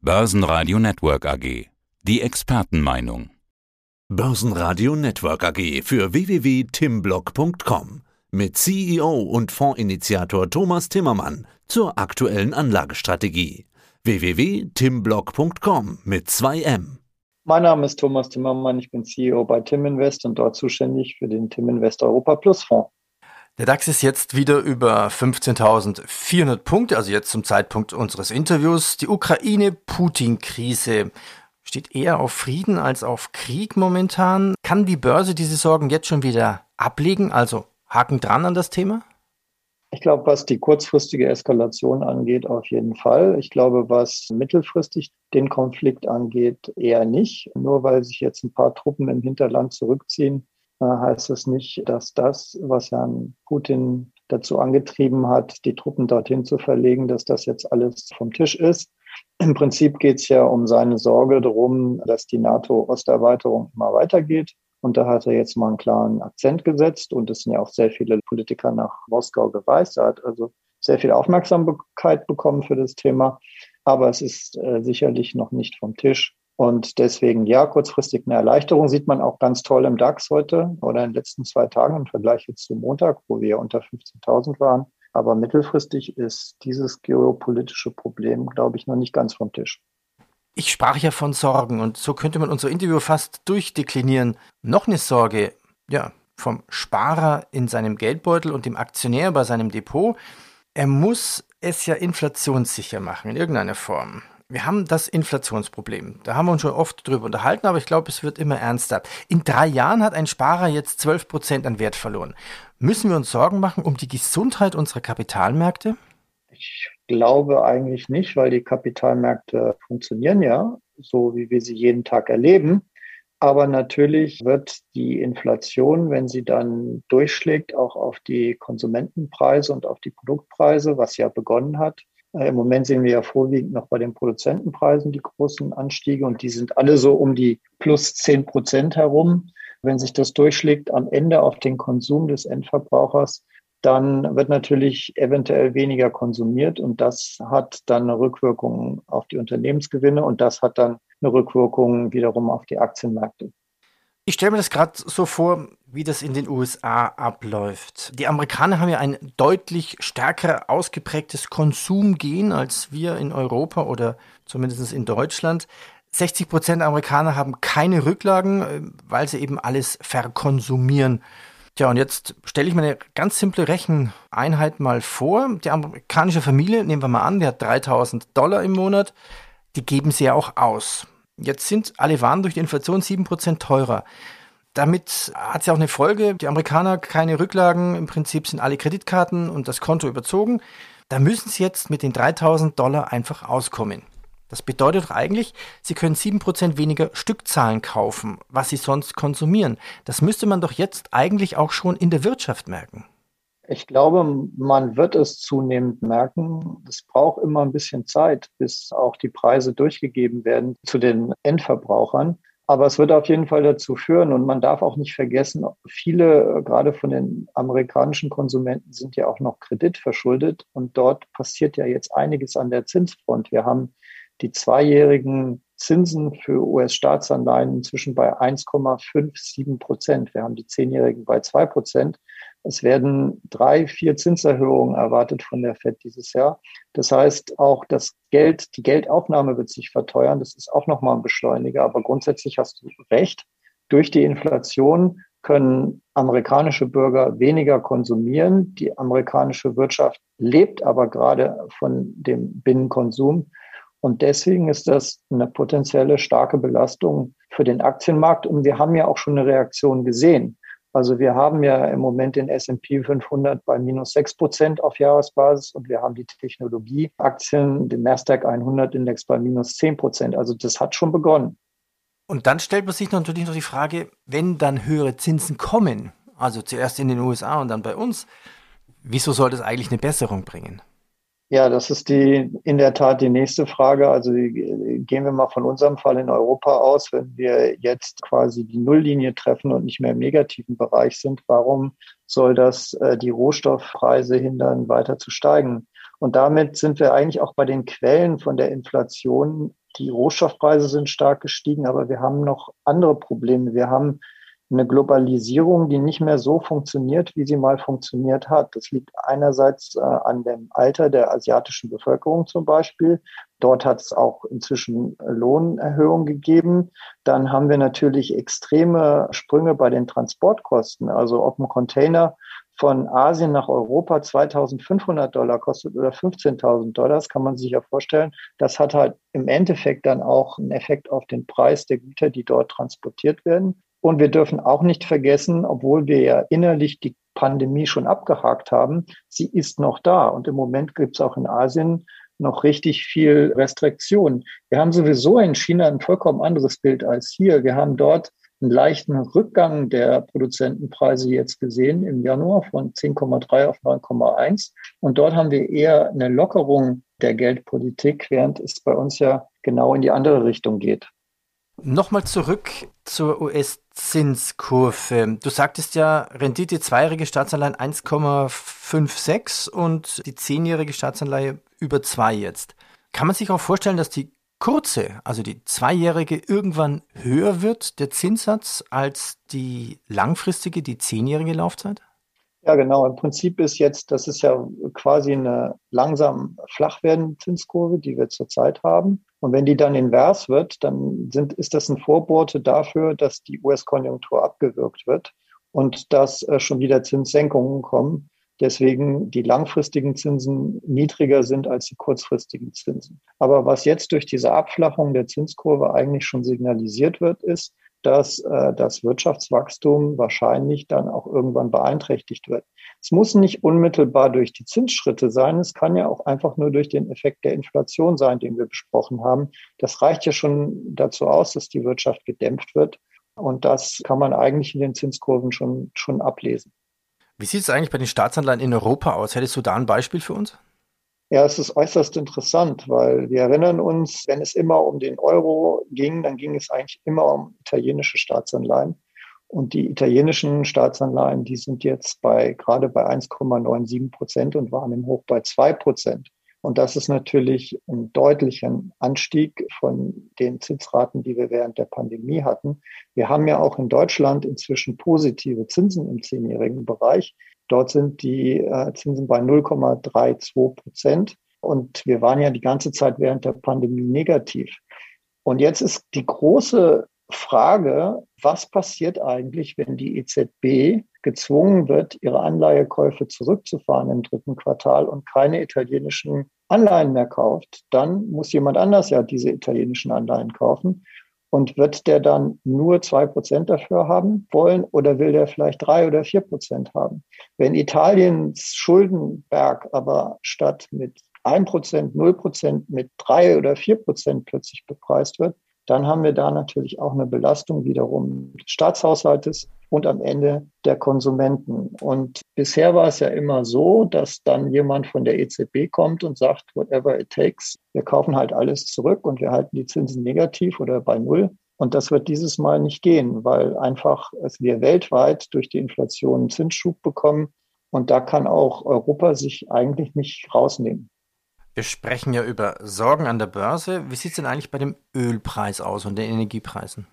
Börsenradio Network AG. Die Expertenmeinung. Börsenradio Network AG für www.timblock.com mit CEO und Fondsinitiator Thomas Timmermann zur aktuellen Anlagestrategie. www.timblock.com mit 2M. Mein Name ist Thomas Timmermann, ich bin CEO bei Tim Invest und dort zuständig für den Tim Invest Europa Plus Fonds. Der DAX ist jetzt wieder über 15.400 Punkte, also jetzt zum Zeitpunkt unseres Interviews. Die Ukraine-Putin-Krise steht eher auf Frieden als auf Krieg momentan. Kann die Börse diese Sorgen jetzt schon wieder ablegen? Also Haken dran an das Thema? Ich glaube, was die kurzfristige Eskalation angeht, auf jeden Fall. Ich glaube, was mittelfristig den Konflikt angeht, eher nicht. Nur weil sich jetzt ein paar Truppen im Hinterland zurückziehen, heißt es nicht, dass das, was Herrn Putin dazu angetrieben hat, die Truppen dorthin zu verlegen, dass das jetzt alles vom Tisch ist. Im Prinzip geht es ja um seine Sorge darum, dass die NATO-Osterweiterung immer weitergeht. Und da hat er jetzt mal einen klaren Akzent gesetzt. Und es sind ja auch sehr viele Politiker nach Moskau gereist. Er hat also sehr viel Aufmerksamkeit bekommen für das Thema. Aber es ist äh, sicherlich noch nicht vom Tisch. Und deswegen, ja, kurzfristig eine Erleichterung sieht man auch ganz toll im DAX heute oder in den letzten zwei Tagen im Vergleich jetzt zum Montag, wo wir unter 15.000 waren. Aber mittelfristig ist dieses geopolitische Problem, glaube ich, noch nicht ganz vom Tisch. Ich sprach ja von Sorgen und so könnte man unser Interview fast durchdeklinieren. Noch eine Sorge, ja, vom Sparer in seinem Geldbeutel und dem Aktionär bei seinem Depot. Er muss es ja inflationssicher machen in irgendeiner Form wir haben das Inflationsproblem. Da haben wir uns schon oft drüber unterhalten, aber ich glaube, es wird immer ernster. In drei Jahren hat ein Sparer jetzt 12 Prozent an Wert verloren. Müssen wir uns Sorgen machen um die Gesundheit unserer Kapitalmärkte? Ich glaube eigentlich nicht, weil die Kapitalmärkte funktionieren ja, so wie wir sie jeden Tag erleben. Aber natürlich wird die Inflation, wenn sie dann durchschlägt, auch auf die Konsumentenpreise und auf die Produktpreise, was ja begonnen hat, Im Moment sehen wir ja vorwiegend noch bei den Produzentenpreisen die großen Anstiege und die sind alle so um die plus zehn Prozent herum. Wenn sich das durchschlägt am Ende auf den Konsum des Endverbrauchers, dann wird natürlich eventuell weniger konsumiert und das hat dann eine Rückwirkung auf die Unternehmensgewinne und das hat dann eine Rückwirkung wiederum auf die Aktienmärkte. Ich stelle mir das gerade so vor, wie das in den USA abläuft. Die Amerikaner haben ja ein deutlich stärker ausgeprägtes Konsumgehen als wir in Europa oder zumindest in Deutschland. 60 Prozent Amerikaner haben keine Rücklagen, äh, weil sie eben alles verkonsumieren. Tja, und jetzt stelle ich mir eine ganz simple Recheneinheit mal vor. Die amerikanische Familie, nehmen wir mal an, die hat 3000 Dollar im Monat, die geben sie ja auch aus. Jetzt sind alle Waren durch die Inflation 7% teurer. Damit hat es ja auch eine Folge. Die Amerikaner keine Rücklagen, im Prinzip sind alle Kreditkarten und das Konto überzogen. Da müssen sie jetzt mit den 3000 Dollar einfach auskommen. Das bedeutet doch eigentlich, sie können 7% weniger Stückzahlen kaufen, was sie sonst konsumieren. Das müsste man doch jetzt eigentlich auch schon in der Wirtschaft merken. Ich glaube, man wird es zunehmend merken. Es braucht immer ein bisschen Zeit, bis auch die Preise durchgegeben werden zu den Endverbrauchern. Aber es wird auf jeden Fall dazu führen und man darf auch nicht vergessen, viele, gerade von den amerikanischen Konsumenten, sind ja auch noch kreditverschuldet und dort passiert ja jetzt einiges an der Zinsfront. Wir haben die zweijährigen Zinsen für US-Staatsanleihen inzwischen bei 1,57 Prozent. Wir haben die zehnjährigen bei zwei Prozent. Es werden drei, vier Zinserhöhungen erwartet von der FED dieses Jahr. Das heißt, auch das Geld, die Geldaufnahme wird sich verteuern. Das ist auch nochmal ein Beschleuniger. Aber grundsätzlich hast du recht. Durch die Inflation können amerikanische Bürger weniger konsumieren. Die amerikanische Wirtschaft lebt aber gerade von dem Binnenkonsum. Und deswegen ist das eine potenzielle starke Belastung für den Aktienmarkt. Und wir haben ja auch schon eine Reaktion gesehen. Also wir haben ja im Moment den S&P 500 bei minus 6 Prozent auf Jahresbasis und wir haben die Technologieaktien, den Nasdaq 100 Index bei minus 10 Prozent. Also das hat schon begonnen. Und dann stellt man sich natürlich noch die Frage, wenn dann höhere Zinsen kommen, also zuerst in den USA und dann bei uns, wieso soll das eigentlich eine Besserung bringen? Ja, das ist die in der Tat die nächste Frage. Also gehen wir mal von unserem Fall in Europa aus, wenn wir jetzt quasi die Nulllinie treffen und nicht mehr im negativen Bereich sind, warum soll das äh, die Rohstoffpreise hindern, weiter zu steigen? Und damit sind wir eigentlich auch bei den Quellen von der Inflation. Die Rohstoffpreise sind stark gestiegen, aber wir haben noch andere Probleme. Wir haben eine Globalisierung, die nicht mehr so funktioniert, wie sie mal funktioniert hat. Das liegt einerseits äh, an dem Alter der asiatischen Bevölkerung zum Beispiel. Dort hat es auch inzwischen Lohnerhöhungen gegeben. Dann haben wir natürlich extreme Sprünge bei den Transportkosten. Also ob ein Container von Asien nach Europa 2500 Dollar kostet oder 15.000 Dollar, das kann man sich ja vorstellen. Das hat halt im Endeffekt dann auch einen Effekt auf den Preis der Güter, die dort transportiert werden. Und wir dürfen auch nicht vergessen, obwohl wir ja innerlich die Pandemie schon abgehakt haben, sie ist noch da. Und im Moment gibt es auch in Asien noch richtig viel Restriktion. Wir haben sowieso in China ein vollkommen anderes Bild als hier. Wir haben dort einen leichten Rückgang der Produzentenpreise jetzt gesehen im Januar von 10,3 auf 9,1. Und dort haben wir eher eine Lockerung der Geldpolitik, während es bei uns ja genau in die andere Richtung geht. Nochmal zurück zur US-Zinskurve. Du sagtest ja, Rendite zweijährige Staatsanleihen 1,56 und die zehnjährige Staatsanleihe über zwei jetzt. Kann man sich auch vorstellen, dass die kurze, also die zweijährige, irgendwann höher wird, der Zinssatz, als die langfristige, die zehnjährige Laufzeit? Ja, genau. Im Prinzip ist jetzt, das ist ja quasi eine langsam flach werdende Zinskurve, die wir zurzeit haben. Und wenn die dann invers wird, dann sind, ist das ein Vorbote dafür, dass die US-Konjunktur abgewürgt wird und dass äh, schon wieder Zinssenkungen kommen. Deswegen die langfristigen Zinsen niedriger sind als die kurzfristigen Zinsen. Aber was jetzt durch diese Abflachung der Zinskurve eigentlich schon signalisiert wird, ist, dass äh, das Wirtschaftswachstum wahrscheinlich dann auch irgendwann beeinträchtigt wird. Es muss nicht unmittelbar durch die Zinsschritte sein, es kann ja auch einfach nur durch den Effekt der Inflation sein, den wir besprochen haben. Das reicht ja schon dazu aus, dass die Wirtschaft gedämpft wird. Und das kann man eigentlich in den Zinskurven schon, schon ablesen. Wie sieht es eigentlich bei den Staatsanleihen in Europa aus? Hättest du da ein Beispiel für uns? Ja, es ist äußerst interessant, weil wir erinnern uns, wenn es immer um den Euro ging, dann ging es eigentlich immer um italienische Staatsanleihen. Und die italienischen Staatsanleihen, die sind jetzt bei gerade bei 1,97 Prozent und waren im Hoch bei zwei Prozent. Und das ist natürlich ein deutlicher Anstieg von den Zinsraten, die wir während der Pandemie hatten. Wir haben ja auch in Deutschland inzwischen positive Zinsen im zehnjährigen Bereich. Dort sind die äh, Zinsen bei 0,32 Prozent. Und wir waren ja die ganze Zeit während der Pandemie negativ. Und jetzt ist die große Frage, was passiert eigentlich, wenn die EZB gezwungen wird, ihre Anleihekäufe zurückzufahren im dritten Quartal und keine italienischen Anleihen mehr kauft, dann muss jemand anders ja diese italienischen Anleihen kaufen. Und wird der dann nur zwei Prozent dafür haben wollen oder will der vielleicht drei oder vier Prozent haben? Wenn Italiens Schuldenberg aber statt mit ein Prozent, null Prozent mit drei oder vier Prozent plötzlich bepreist wird, dann haben wir da natürlich auch eine Belastung wiederum des Staatshaushaltes und am Ende der Konsumenten. Und bisher war es ja immer so, dass dann jemand von der EZB kommt und sagt, whatever it takes, wir kaufen halt alles zurück und wir halten die Zinsen negativ oder bei Null. Und das wird dieses Mal nicht gehen, weil einfach wir weltweit durch die Inflation einen Zinsschub bekommen. Und da kann auch Europa sich eigentlich nicht rausnehmen. Wir sprechen ja über Sorgen an der Börse. Wie sieht es denn eigentlich bei dem Ölpreis aus und den Energiepreisen?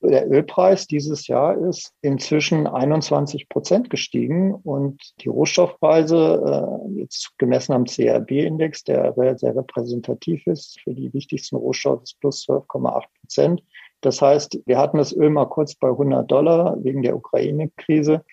Der Ölpreis dieses Jahr ist inzwischen 21 Prozent gestiegen und die Rohstoffpreise, äh, jetzt gemessen am CRB-Index, der sehr repräsentativ ist für die wichtigsten Rohstoffe, ist plus 12,8 Prozent. Das heißt, wir hatten das Öl mal kurz bei 100 Dollar wegen der Ukraine-Krise.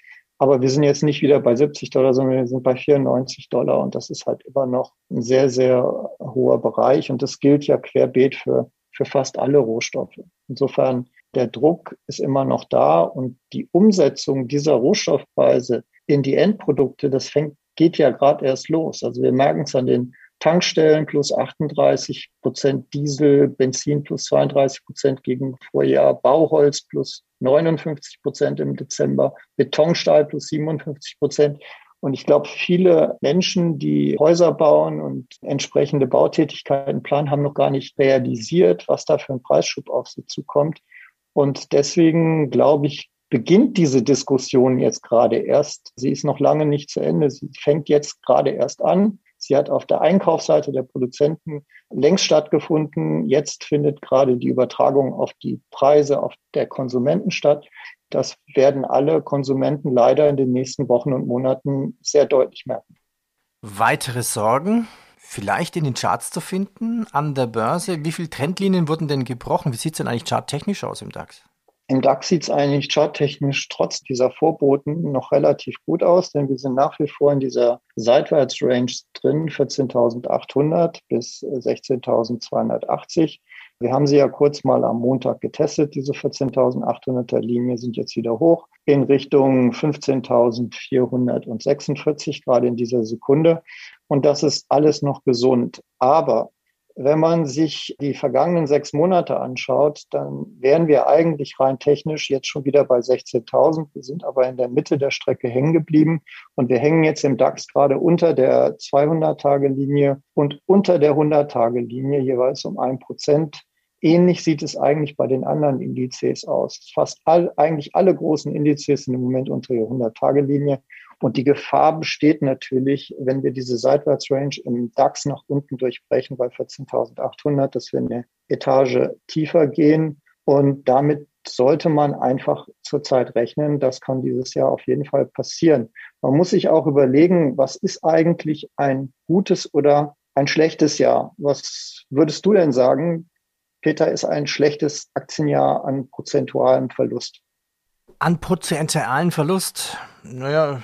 Aber wir sind jetzt nicht wieder bei 70 Dollar, sondern wir sind bei 94 Dollar. Und das ist halt immer noch ein sehr, sehr hoher Bereich. Und das gilt ja querbeet für, für fast alle Rohstoffe. Insofern, der Druck ist immer noch da und die Umsetzung dieser Rohstoffpreise in die Endprodukte, das fängt, geht ja gerade erst los. Also wir merken es an den Tankstellen plus 38 Prozent Diesel, Benzin plus 32 Prozent gegen Vorjahr, Bauholz plus 59 Prozent im Dezember, Betonstahl plus 57 Prozent. Und ich glaube, viele Menschen, die Häuser bauen und entsprechende Bautätigkeiten planen, haben noch gar nicht realisiert, was da für ein Preisschub auf sie zukommt. Und deswegen glaube ich, beginnt diese Diskussion jetzt gerade erst. Sie ist noch lange nicht zu Ende. Sie fängt jetzt gerade erst an. Sie hat auf der Einkaufsseite der Produzenten längst stattgefunden. Jetzt findet gerade die Übertragung auf die Preise auf der Konsumenten statt. Das werden alle Konsumenten leider in den nächsten Wochen und Monaten sehr deutlich merken. Weitere Sorgen? Vielleicht in den Charts zu finden, an der Börse. Wie viele Trendlinien wurden denn gebrochen? Wie sieht es denn eigentlich charttechnisch aus im DAX? Im DAX sieht es eigentlich charttechnisch trotz dieser Vorboten noch relativ gut aus, denn wir sind nach wie vor in dieser Seitwärtsrange drin, 14.800 bis 16.280. Wir haben sie ja kurz mal am Montag getestet, diese 14.800er Linie sind jetzt wieder hoch in Richtung 15.446 gerade in dieser Sekunde. Und das ist alles noch gesund. Aber wenn man sich die vergangenen sechs Monate anschaut, dann wären wir eigentlich rein technisch jetzt schon wieder bei 16.000. Wir sind aber in der Mitte der Strecke hängen geblieben und wir hängen jetzt im DAX gerade unter der 200-Tage-Linie und unter der 100-Tage-Linie jeweils um ein Prozent. Ähnlich sieht es eigentlich bei den anderen Indizes aus. Fast all, eigentlich alle großen Indizes sind im Moment unter der 100-Tage-Linie. Und die Gefahr besteht natürlich, wenn wir diese Seitwärtsrange im DAX nach unten durchbrechen bei 14.800, dass wir eine Etage tiefer gehen. Und damit sollte man einfach zurzeit rechnen. Das kann dieses Jahr auf jeden Fall passieren. Man muss sich auch überlegen, was ist eigentlich ein gutes oder ein schlechtes Jahr? Was würdest du denn sagen, Peter, ist ein schlechtes Aktienjahr an prozentualem Verlust? An prozentualen Verlust? Naja,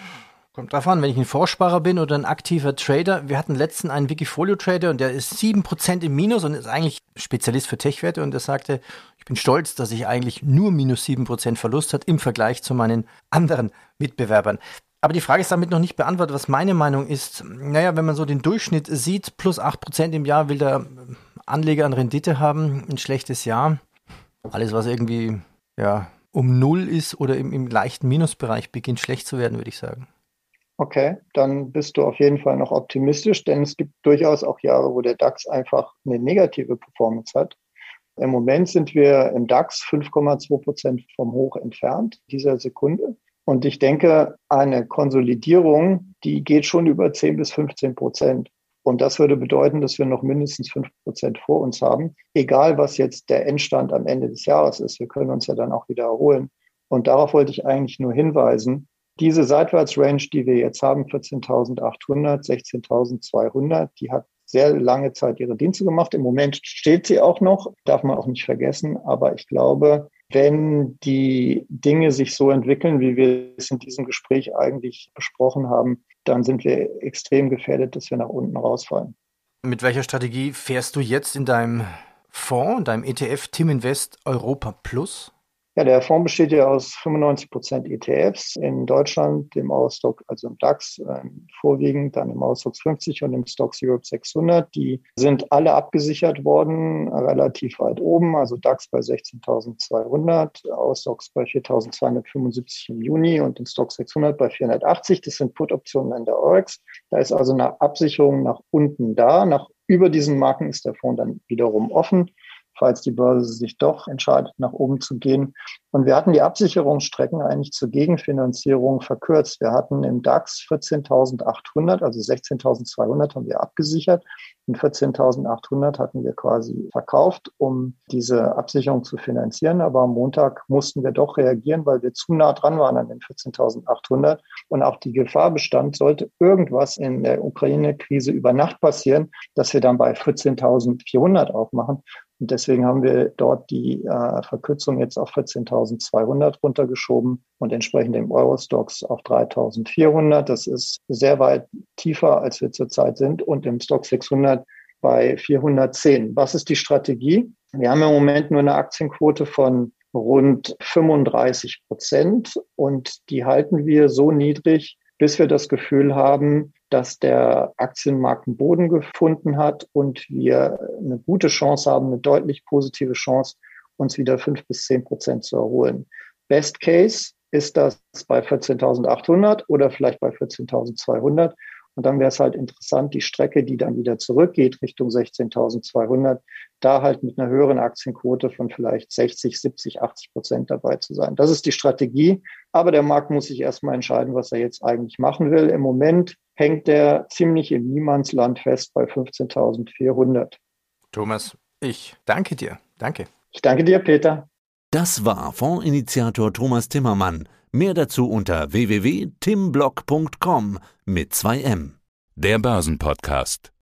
Kommt drauf an, wenn ich ein Vorsparer bin oder ein aktiver Trader. Wir hatten letzten einen Wikifolio-Trader und der ist 7% im Minus und ist eigentlich Spezialist für Tech-Werte und der sagte, ich bin stolz, dass ich eigentlich nur minus 7% Verlust hat im Vergleich zu meinen anderen Mitbewerbern. Aber die Frage ist damit noch nicht beantwortet, was meine Meinung ist. Naja, wenn man so den Durchschnitt sieht, plus 8% im Jahr will der Anleger an Rendite haben, ein schlechtes Jahr. Alles, was irgendwie ja, um Null ist oder im, im leichten Minusbereich beginnt schlecht zu werden, würde ich sagen. Okay, dann bist du auf jeden Fall noch optimistisch, denn es gibt durchaus auch Jahre, wo der DAX einfach eine negative Performance hat. Im Moment sind wir im DAX 5,2 Prozent vom Hoch entfernt dieser Sekunde. Und ich denke, eine Konsolidierung, die geht schon über 10 bis 15 Prozent. Und das würde bedeuten, dass wir noch mindestens 5 Prozent vor uns haben, egal was jetzt der Endstand am Ende des Jahres ist. Wir können uns ja dann auch wieder erholen. Und darauf wollte ich eigentlich nur hinweisen, diese Seitwärtsrange, die wir jetzt haben, 14.800, 16.200, die hat sehr lange Zeit ihre Dienste gemacht. Im Moment steht sie auch noch, darf man auch nicht vergessen. Aber ich glaube, wenn die Dinge sich so entwickeln, wie wir es in diesem Gespräch eigentlich besprochen haben, dann sind wir extrem gefährdet, dass wir nach unten rausfallen. Mit welcher Strategie fährst du jetzt in deinem Fonds, deinem ETF Tim Invest Europa Plus? Ja, der Fonds besteht ja aus 95 Prozent ETFs in Deutschland, dem Ausstock, also im DAX äh, vorwiegend, dann im Ausstock 50 und im Stocks Europe 600. Die sind alle abgesichert worden, relativ weit oben, also DAX bei 16.200, Ausstocks bei 4.275 im Juni und im Stock 600 bei 480. Das sind Put-Optionen in der OREX. Da ist also eine Absicherung nach unten da. Nach über diesen Marken ist der Fonds dann wiederum offen falls die Börse sich doch entscheidet, nach oben zu gehen. Und wir hatten die Absicherungsstrecken eigentlich zur Gegenfinanzierung verkürzt. Wir hatten im DAX 14.800, also 16.200 haben wir abgesichert und 14.800 hatten wir quasi verkauft, um diese Absicherung zu finanzieren. Aber am Montag mussten wir doch reagieren, weil wir zu nah dran waren an den 14.800 und auch die Gefahr bestand, sollte irgendwas in der Ukraine-Krise über Nacht passieren, dass wir dann bei 14.400 aufmachen. Und deswegen haben wir dort die äh, Verkürzung jetzt auf 14.200 runtergeschoben und entsprechend im Eurostox auf 3.400. Das ist sehr weit tiefer, als wir zurzeit sind. Und im Stock 600 bei 410. Was ist die Strategie? Wir haben im Moment nur eine Aktienquote von rund 35 Prozent und die halten wir so niedrig, bis wir das Gefühl haben, dass der Aktienmarkt einen Boden gefunden hat und wir eine gute Chance haben, eine deutlich positive Chance, uns wieder fünf bis zehn Prozent zu erholen. Best Case ist das bei 14.800 oder vielleicht bei 14.200. Und dann wäre es halt interessant, die Strecke, die dann wieder zurückgeht Richtung 16.200, da halt mit einer höheren Aktienquote von vielleicht 60, 70, 80 Prozent dabei zu sein. Das ist die Strategie. Aber der Markt muss sich erstmal entscheiden, was er jetzt eigentlich machen will. Im Moment hängt er ziemlich im Niemandsland fest bei 15.400. Thomas, ich danke dir. Danke. Ich danke dir, Peter. Das war Fondsinitiator Thomas Timmermann. Mehr dazu unter www.timblock.com mit 2M. Der Börsenpodcast.